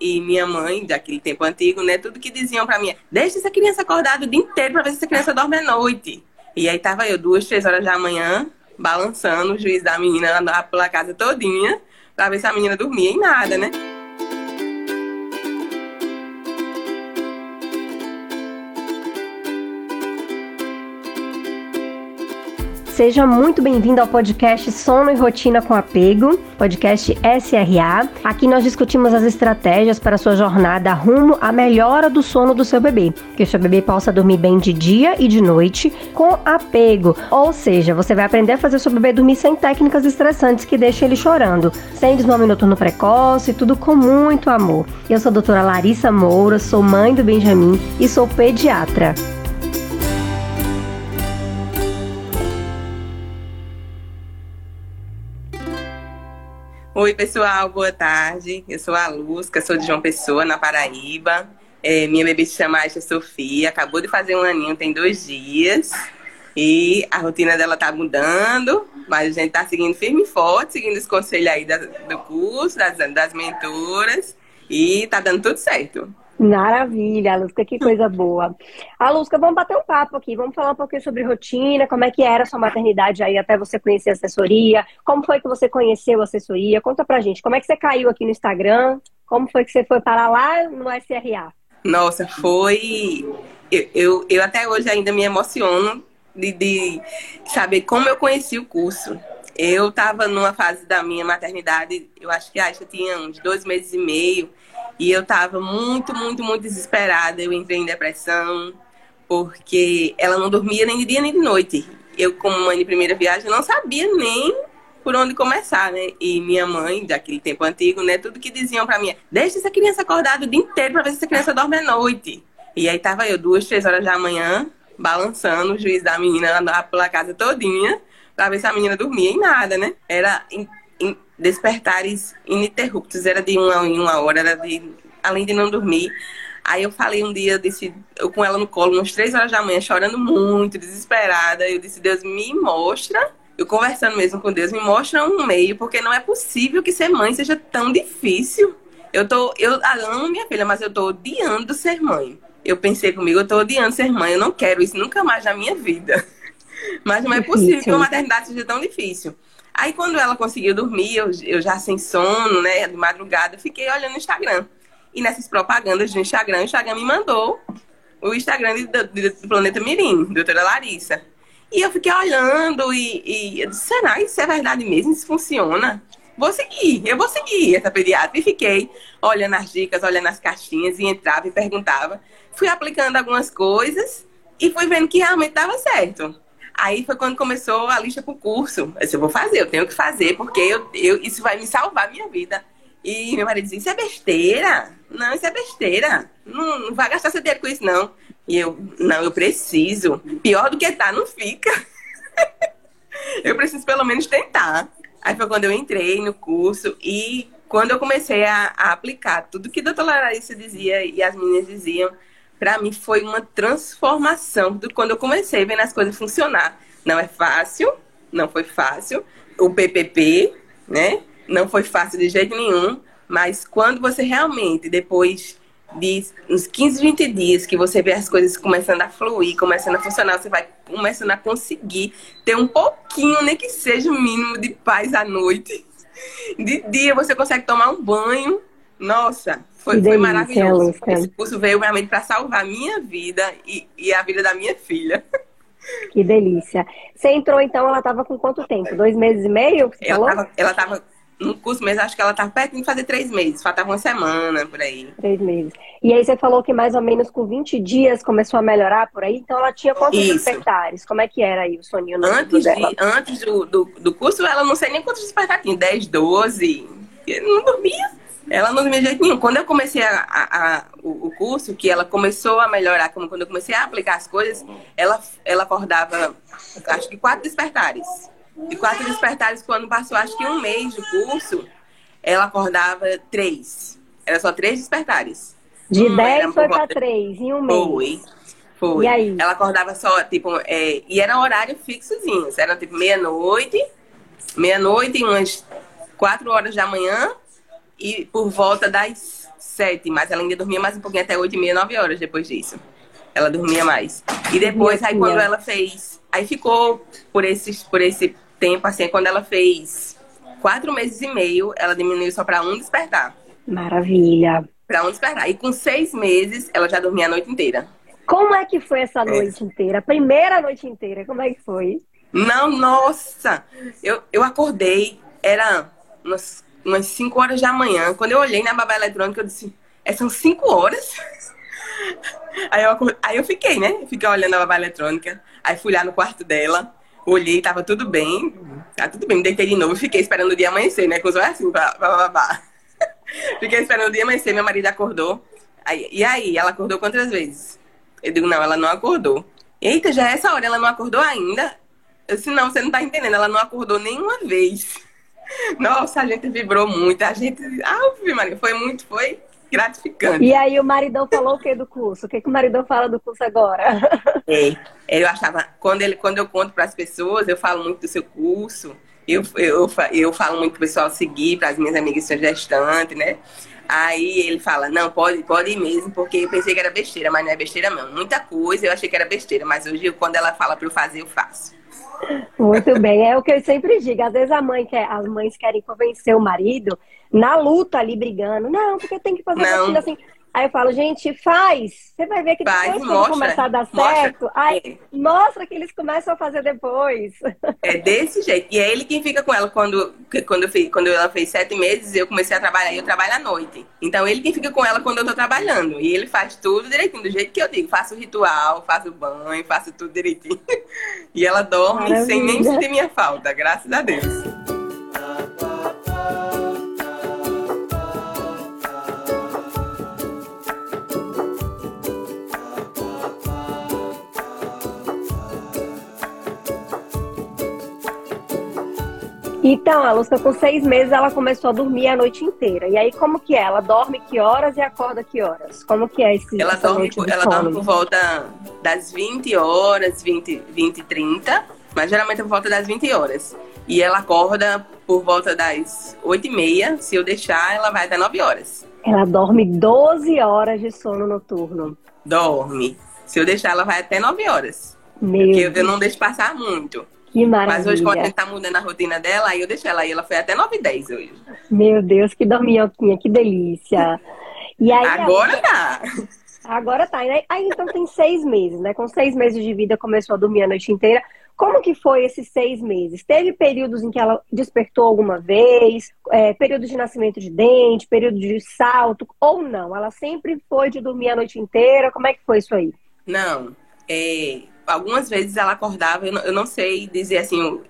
e minha mãe, daquele tempo antigo, né? Tudo que diziam para mim, deixa essa criança acordada o dia inteiro para ver se essa criança dorme à noite. E aí tava eu duas, três horas da manhã, balançando o juiz da menina lá pela casa todinha, para ver se a menina dormia e nada, né? Seja muito bem-vindo ao podcast Sono e Rotina com Apego, podcast SRA. Aqui nós discutimos as estratégias para sua jornada rumo à melhora do sono do seu bebê, que o seu bebê possa dormir bem de dia e de noite com apego. Ou seja, você vai aprender a fazer o seu bebê dormir sem técnicas estressantes que deixem ele chorando, sem desmame noturno precoce, tudo com muito amor. Eu sou a doutora Larissa Moura, sou mãe do Benjamin e sou pediatra. Oi, pessoal, boa tarde. Eu sou a Lusca, sou de João Pessoa, na Paraíba. É, minha bebê se chama Aisha Sofia, acabou de fazer um aninho, tem dois dias. E a rotina dela tá mudando, mas a gente tá seguindo firme e forte, seguindo os conselhos aí da, do curso, das, das mentoras. E tá dando tudo certo. Maravilha, Lusca, que coisa boa. A Lusca, vamos bater um papo aqui, vamos falar um pouquinho sobre rotina, como é que era a sua maternidade aí até você conhecer a assessoria, como foi que você conheceu a assessoria, conta pra gente, como é que você caiu aqui no Instagram, como foi que você foi parar lá no SRA? Nossa, foi... Eu, eu, eu até hoje ainda me emociono de, de saber como eu conheci o curso. Eu estava numa fase da minha maternidade, eu acho que a Aisha tinha uns dois meses e meio, e eu estava muito, muito, muito desesperada. Eu entrei em depressão, porque ela não dormia nem de dia nem de noite. Eu, como mãe de primeira viagem, não sabia nem por onde começar, né? E minha mãe, daquele tempo antigo, né? Tudo que diziam para mim, deixa essa criança acordada o dia inteiro para ver se essa criança dorme à noite. E aí tava eu duas, três horas da manhã, balançando o juiz da menina lá pela casa todinha, para ver se a menina dormia e nada, né? Era despertares ininterruptos, era de uma em uma hora, era de, além de não dormir. Aí eu falei um dia, eu com ela no colo, umas três horas da manhã, chorando muito, desesperada. Eu disse, Deus me mostra, eu conversando mesmo com Deus, me mostra um meio, porque não é possível que ser mãe seja tão difícil. Eu tô, eu amo minha filha, mas eu tô odiando ser mãe. Eu pensei comigo, eu tô odiando ser mãe, eu não quero isso nunca mais na minha vida. Mas não é possível que a maternidade seja tão difícil. Aí quando ela conseguiu dormir, eu, eu já sem sono, né, de madrugada, fiquei olhando o Instagram. E nessas propagandas do Instagram, o Instagram me mandou o Instagram do, Planeta Mirim, doutora Larissa. E eu fiquei olhando e, e eu disse, será isso é verdade mesmo? Isso funciona? Vou seguir, eu vou seguir essa pediatra. E fiquei olhando as dicas, olhando as caixinhas e entrava e perguntava. Fui aplicando algumas coisas e fui vendo que realmente estava certo. Aí foi quando começou a lista pro curso. Eu disse, eu vou fazer, eu tenho que fazer, porque eu, eu, isso vai me salvar a minha vida. E meu marido dizia, isso é besteira. Não, isso é besteira. Não, não vai gastar seu dinheiro com isso, não. E eu, não, eu preciso. Pior do que tá, não fica. eu preciso pelo menos tentar. Aí foi quando eu entrei no curso e quando eu comecei a, a aplicar tudo que a doutora Larissa dizia e as meninas diziam, para mim foi uma transformação do quando eu comecei vendo as coisas funcionar. Não é fácil, não foi fácil. O PPP, né? Não foi fácil de jeito nenhum, mas quando você realmente, depois de uns 15, 20 dias que você vê as coisas começando a fluir, começando a funcionar, você vai começando a conseguir ter um pouquinho, nem que seja o mínimo de paz à noite. De dia você consegue tomar um banho. Nossa, foi, foi maravilhoso. Esse curso veio realmente para salvar a minha vida e, e a vida da minha filha. Que delícia. Você entrou então, ela estava com quanto tempo? Dois meses e meio? Ela estava no curso mesmo, acho que ela estava perto de fazer três meses, faltava uma semana por aí. Três meses. E aí você falou que mais ou menos com 20 dias começou a melhorar por aí, então ela tinha quantos Isso. despertares? Como é que era aí o soninho? Antes, de, antes do, do, do, curso, ela não sei nem quantos despertares tinha, 10, 12. Não dormia. Ela não dormia de jeito nenhum. Quando eu comecei a, a, a, o, curso, que ela começou a melhorar, como quando eu comecei a aplicar as coisas, ela, ela acordava, acho que quatro despertares. E quatro despertares, quando passou acho que um mês do curso, ela acordava três. Era só três despertares. De um dez foi para três, em um mês. Foi. Foi. E aí? Ela acordava só, tipo, é, e era horário fixozinho. Era tipo meia-noite, meia-noite, umas quatro horas da manhã, e por volta das sete, mas ela ainda dormia mais um pouquinho até oito e meia, nove horas depois disso. Ela dormia mais. E depois, aí quando ela fez. Aí ficou por, esses, por esse tempo, assim, quando ela fez quatro meses e meio, ela diminuiu só para um despertar. Maravilha. Para um despertar. E com seis meses, ela já dormia a noite inteira. Como é que foi essa é. noite é. inteira? A primeira noite inteira, como é que foi? Não, nossa! Eu, eu acordei, era umas, umas 5 horas da manhã. Quando eu olhei na babá eletrônica, eu disse, é, são 5 horas? Aí eu, aí eu fiquei, né? Fiquei olhando a babá eletrônica. Aí fui lá no quarto dela, olhei, tava tudo bem. Tá tudo bem, me deitei de novo fiquei esperando o dia amanhecer, né? Com os olhos assim, pra, pra babá. fiquei esperando o dia amanhecer, meu marido acordou. Aí, e aí, ela acordou quantas vezes? Eu digo, não, ela não acordou. Eita, já é essa hora, ela não acordou ainda? Eu disse, não, você não tá entendendo, ela não acordou nenhuma vez. Nossa, a gente vibrou muito, a gente. Ah, Maria, foi muito, foi gratificante. E aí o maridão falou o que do curso? O que, que o maridão fala do curso agora? É, eu achava, quando, ele, quando eu conto para as pessoas, eu falo muito do seu curso, eu, eu, eu falo muito pro pessoal seguir, para as minhas amigas que são gestantes, né? Aí ele fala, não, pode, pode mesmo, porque eu pensei que era besteira, mas não é besteira não. Muita coisa eu achei que era besteira, mas hoje quando ela fala para eu fazer, eu faço. Muito bem, é o que eu sempre digo. Às vezes a mãe quer, as mães querem convencer o marido na luta ali brigando. Não, porque tem que fazer assim. Aí eu falo, gente, faz. Você vai ver que depois faz, quando começar a dar certo, mostra. aí mostra que eles começam a fazer depois. É desse jeito. E é ele quem fica com ela quando, quando, eu fiz, quando ela fez sete meses, eu comecei a trabalhar e eu trabalho à noite. Então ele quem fica com ela quando eu tô trabalhando. E ele faz tudo direitinho, do jeito que eu digo. Faço o ritual, faço o banho, faço tudo direitinho. E ela dorme Maravilha. sem nem sentir minha falta, graças a Deus. Então, a Lúcia, com seis meses, ela começou a dormir a noite inteira. E aí, como que é? Ela dorme que horas e acorda que horas? Como que é esse Ela, dorme, ela dorme por volta das 20 horas, 20, 20 30, mas geralmente por volta das 20 horas. E ela acorda por volta das 8 e meia. Se eu deixar, ela vai até 9 horas. Ela dorme 12 horas de sono noturno. Dorme. Se eu deixar, ela vai até 9 horas. Meu porque Deus. eu não deixo passar muito. Que maravilha. Mas hoje, quando a gente tá mudando a rotina dela, aí eu deixei ela aí. Ela foi até 9 e 10 hoje. Meu Deus, que dorminhoquinha, que delícia. E aí, Agora tá. Agora tá. Aí então tem seis meses, né? Com seis meses de vida começou a dormir a noite inteira. Como que foi esses seis meses? Teve períodos em que ela despertou alguma vez? É, período de nascimento de dente, período de salto, ou não? Ela sempre foi de dormir a noite inteira? Como é que foi isso aí? Não. É, algumas vezes ela acordava, eu não, eu não sei dizer assim o,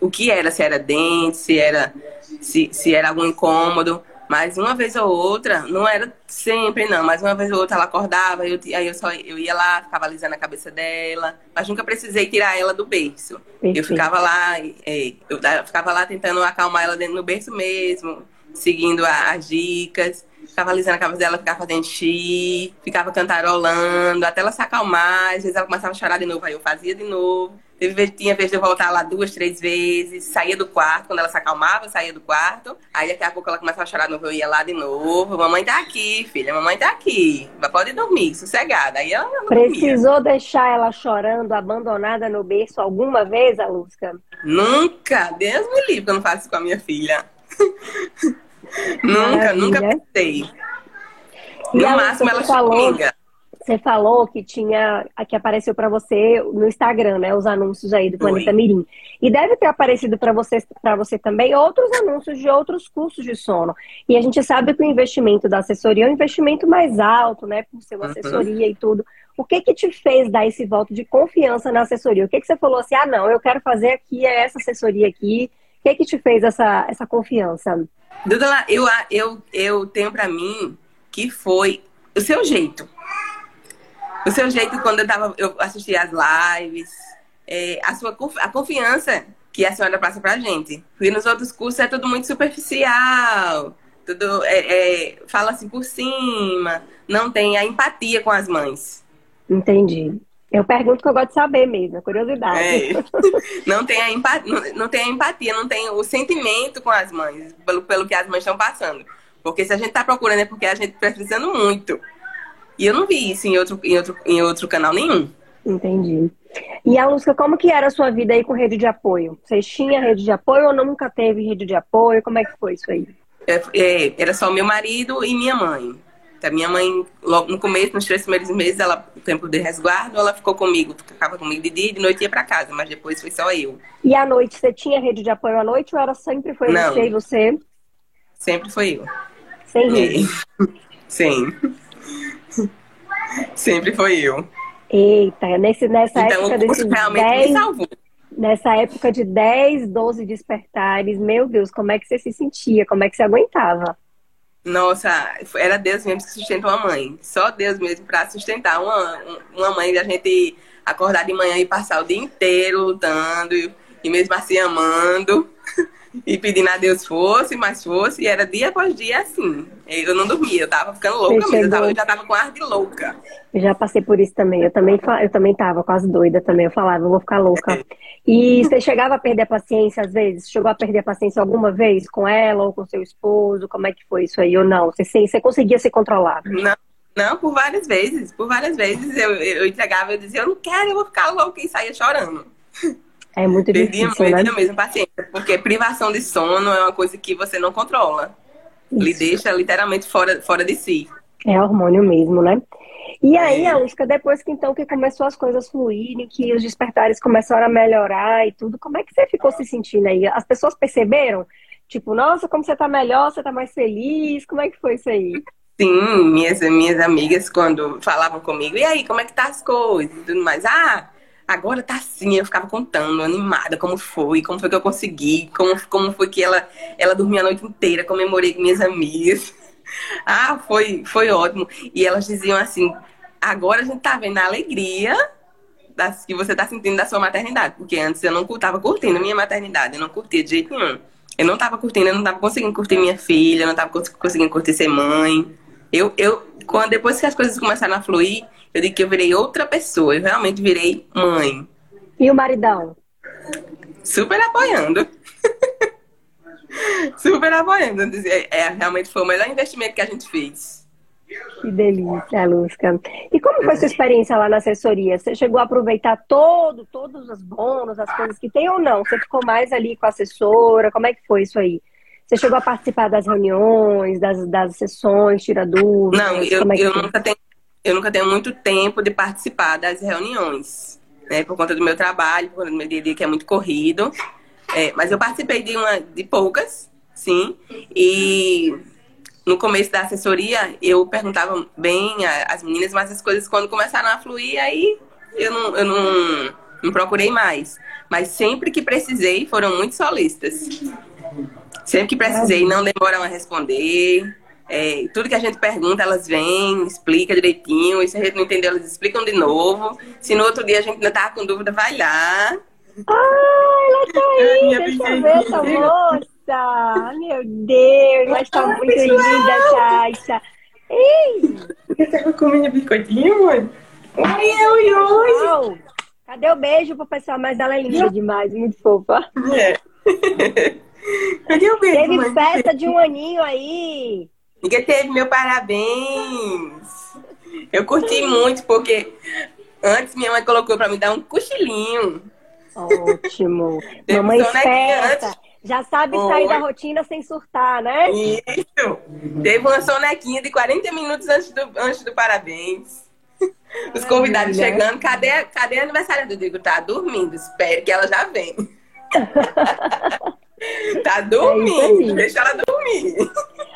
o que era, se era dente, se era, se, se era algum incômodo. Mas uma vez ou outra, não era sempre não, mas uma vez ou outra ela acordava, eu, aí eu só eu ia lá, ficava alisando a cabeça dela, mas nunca precisei tirar ela do berço. Perfeito. Eu ficava lá, é, eu ficava lá tentando acalmar ela dentro do berço mesmo, seguindo as dicas ficava alisando a cabeça dela, ficava fazendo xixi, ficava cantarolando, até ela se acalmar. Às vezes ela começava a chorar de novo, aí eu fazia de novo. Teve, tinha vez de eu voltar lá duas, três vezes, saía do quarto, quando ela se acalmava, saía do quarto. Aí daqui a pouco ela começava a chorar de novo, eu ia lá de novo. Mamãe tá aqui, filha, mamãe tá aqui. Pode dormir, sossegada. Aí ela Precisou dormia. deixar ela chorando, abandonada no berço alguma vez, Alusca? Nunca, Deus me livre que eu não faço isso com a minha filha. nunca, nunca pensei. E no máximo ela falou, Você falou que tinha, que apareceu para você no Instagram, né, os anúncios aí do Planeta Oi. Mirim. E deve ter aparecido para você, para você também outros anúncios de outros cursos de sono. E a gente sabe que o investimento da assessoria é um investimento mais alto, né, por ser uma uhum. assessoria e tudo. O que que te fez dar esse voto de confiança na assessoria? O que que você falou assim: "Ah, não, eu quero fazer aqui é essa assessoria aqui". O que que te fez essa essa confiança? Duda, eu, eu, eu tenho para mim que foi o seu jeito. O seu jeito quando eu, tava, eu assisti as lives, é, a sua a confiança que a senhora passa pra gente. Porque nos outros cursos é tudo muito superficial, tudo é, é, fala assim por cima, não tem a empatia com as mães. Entendi. Eu pergunto que eu gosto de saber mesmo, a curiosidade. É. Não, tem a empatia, não, não tem a empatia, não tem o sentimento com as mães, pelo, pelo que as mães estão passando. Porque se a gente tá procurando é porque a gente tá precisando muito. E eu não vi isso em outro, em outro, em outro canal nenhum. Entendi. E a Lúcia, como que era a sua vida aí com rede de apoio? Vocês tinham rede de apoio ou nunca teve rede de apoio? Como é que foi isso aí? É, é, era só meu marido e minha mãe. A minha mãe, logo no começo, nos três primeiros meses, ela, o tempo de resguardo, ela ficou comigo, ficava comigo de dia e de noite ia para casa, mas depois foi só eu. E à noite, você tinha rede de apoio à noite ou era sempre foi Não. você e você? Sempre foi eu. Sem rede? Sim. Sempre foi eu. Eita, nesse, nessa então, época desses realmente 10, me salvou. Nessa época de 10, 12 despertares, meu Deus, como é que você se sentia? Como é que você aguentava? Nossa, era Deus mesmo que sustenta uma mãe. Só Deus mesmo para sustentar uma, uma mãe da gente acordar de manhã e passar o dia inteiro lutando e mesmo assim amando e pedindo a Deus fosse, mais fosse, e era dia após dia assim. Eu não dormia, eu tava ficando louca mesmo, eu, tava, eu, já tava com ar de louca. Eu já passei por isso também, eu também, eu também tava quase doida também, eu falava, eu vou ficar louca. E você chegava a perder a paciência às vezes? Chegou a perder a paciência alguma vez com ela ou com seu esposo? Como é que foi isso aí? Ou não? Você, você conseguia se controlar? Não. Não, por várias vezes. Por várias vezes eu, eu entregava, eu dizia, eu não quero, eu vou ficar louca e saía chorando. É muito difícil, Perdia né? mesmo paciência, porque privação de sono é uma coisa que você não controla. Isso. Lhe deixa literalmente fora, fora de si. É hormônio mesmo, né? E aí, é. Alusca, depois que então que começou as coisas fluírem, que os despertares começaram a melhorar e tudo, como é que você ficou se sentindo aí? As pessoas perceberam? Tipo, nossa, como você tá melhor, você tá mais feliz, como é que foi isso aí? Sim, minhas, minhas amigas quando falavam comigo, e aí, como é que tá as coisas e tudo mais? Ah, agora tá assim, eu ficava contando, animada, como foi, como foi que eu consegui, como, como foi que ela, ela dormia a noite inteira, comemorei com minhas amigas. Ah, foi, foi ótimo. E elas diziam assim, agora a gente tá vendo a alegria das, que você tá sentindo da sua maternidade, porque antes eu não tava curtindo minha maternidade, eu não curtia de jeito nenhum. Eu não tava curtindo, eu não tava conseguindo curtir minha filha, eu não tava conseguindo curtir ser mãe. Eu, eu quando, depois que as coisas começaram a fluir, eu digo que eu virei outra pessoa. Eu realmente virei mãe. E o maridão? Super apoiando. Super apoiando. É, realmente foi o melhor investimento que a gente fez. Que delícia, Lusca. E como foi sua experiência lá na assessoria? Você chegou a aproveitar todo, todos os bônus, as coisas que tem ou não? Você ficou mais ali com a assessora? Como é que foi isso aí? Você chegou a participar das reuniões, das, das sessões, tirar dúvidas? Não, eu, é eu nunca tenho eu nunca tenho muito tempo de participar das reuniões, né? Por conta do meu trabalho, por conta do meu dia a dia que é muito corrido. É, mas eu participei de uma de poucas, sim. E no começo da assessoria eu perguntava bem às meninas, mas as coisas quando começaram a fluir, aí eu não, eu não, não procurei mais. Mas sempre que precisei, foram muito solistas. Sempre que precisei, não demoram a responder. É, tudo que a gente pergunta, elas vêm, explica direitinho. E se a gente não entendeu, elas explicam de novo. Se no outro dia a gente ainda tá com dúvida, vai lá. Ah, ela tá aí, deixa eu ver essa moça. Meu Deus, ela está muito linda, Thaisa. Ei! Você tá comendo biscoitinho, mãe? Oi, oi, oi! Cadê o beijo pro pessoal? Mas ela é linda demais, muito fofa. É. Cadê o beijo, Teve mãe? festa de um aninho aí. Ninguém teve meu parabéns. Eu curti muito, porque antes minha mãe colocou pra me dar um cochilinho. Ótimo. Mamãe esperta. Antes... Já sabe Oi. sair da rotina sem surtar, né? Isso. Teve uma sonequinha de 40 minutos antes do, antes do parabéns. Os convidados chegando, cadê, cadê a aniversária? Eu digo, tá dormindo, espere que ela já vem. tá dormindo, é deixa ela dormir.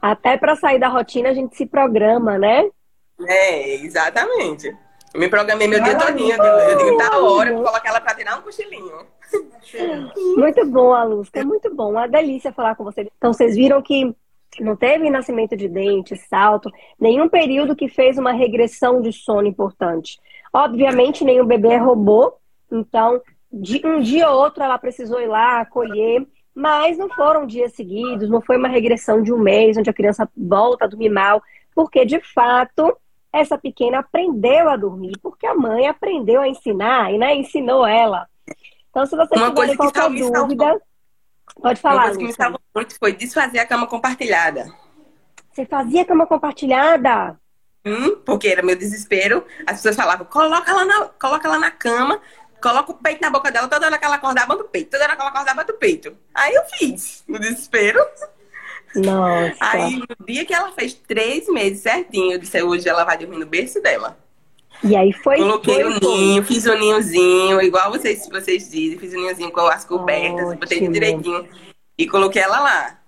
Até para sair da rotina a gente se programa, né? É, exatamente. Eu me programei meu dia todinho. Eu digo, tá hora, vou colocar ela pra tirar um cochilinho. Muito bom, Alusca. É muito bom. Uma delícia falar com você. Então, vocês viram que não teve nascimento de dente, salto, nenhum período que fez uma regressão de sono importante. Obviamente, nenhum bebê é robô, então, de um dia ou outro ela precisou ir lá acolher mas não foram dias seguidos, não foi uma regressão de um mês onde a criança volta a dormir mal, porque de fato essa pequena aprendeu a dormir, porque a mãe aprendeu a ensinar e né, ensinou ela. Então, se você uma tiver qualquer dúvida, pode falar. Uma coisa que me salvou muito foi desfazer a cama compartilhada. Você fazia cama compartilhada? Hum, porque era meu desespero. As pessoas falavam, coloca ela na, coloca ela na cama, coloca o peito na boca dela, toda hora que ela acordar, bota o peito. Toda hora que ela acordar, bota o peito. Aí eu fiz, no desespero. Nossa. Aí, no dia que ela fez três meses certinho, eu disse, hoje ela vai dormir no berço dela. E aí foi. Coloquei foi, o ninho, fiz o ninhozinho, igual vocês, vocês dizem, fiz o ninhozinho com as cobertas, Ótimo. botei direitinho e coloquei ela lá.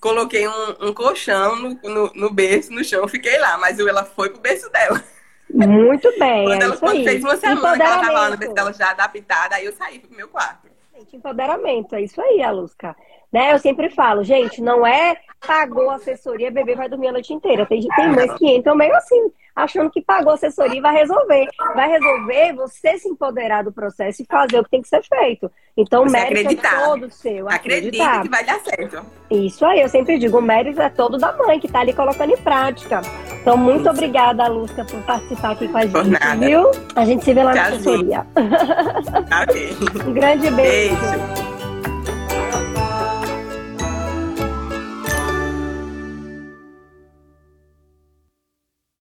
Coloquei um, um colchão no, no, no berço, no chão, fiquei lá, mas ela foi pro berço dela. Muito bem. Quando é ela isso quando fez uma semana que ela tava lá no dela já adaptada, aí eu saí pro meu quarto. Gente, empoderamento, é isso aí, Alusca. Né? Eu sempre falo, gente, não é pagou assessoria, bebê vai dormir a noite inteira. Tem, tem mães que entram meio assim, achando que pagou assessoria e vai resolver. Vai resolver você se empoderar do processo e fazer o que tem que ser feito. Então, o Você mérito acreditar. é todo seu. Acredita acreditar. que vai dar certo. Isso aí, eu sempre digo, o mérito é todo da mãe que tá ali colocando em prática. Então, muito obrigada, Lúcia, por participar aqui com a gente, nada. viu? A gente se vê lá na Tchauzinho. assessoria. Tá. Um grande beijo. Beijo.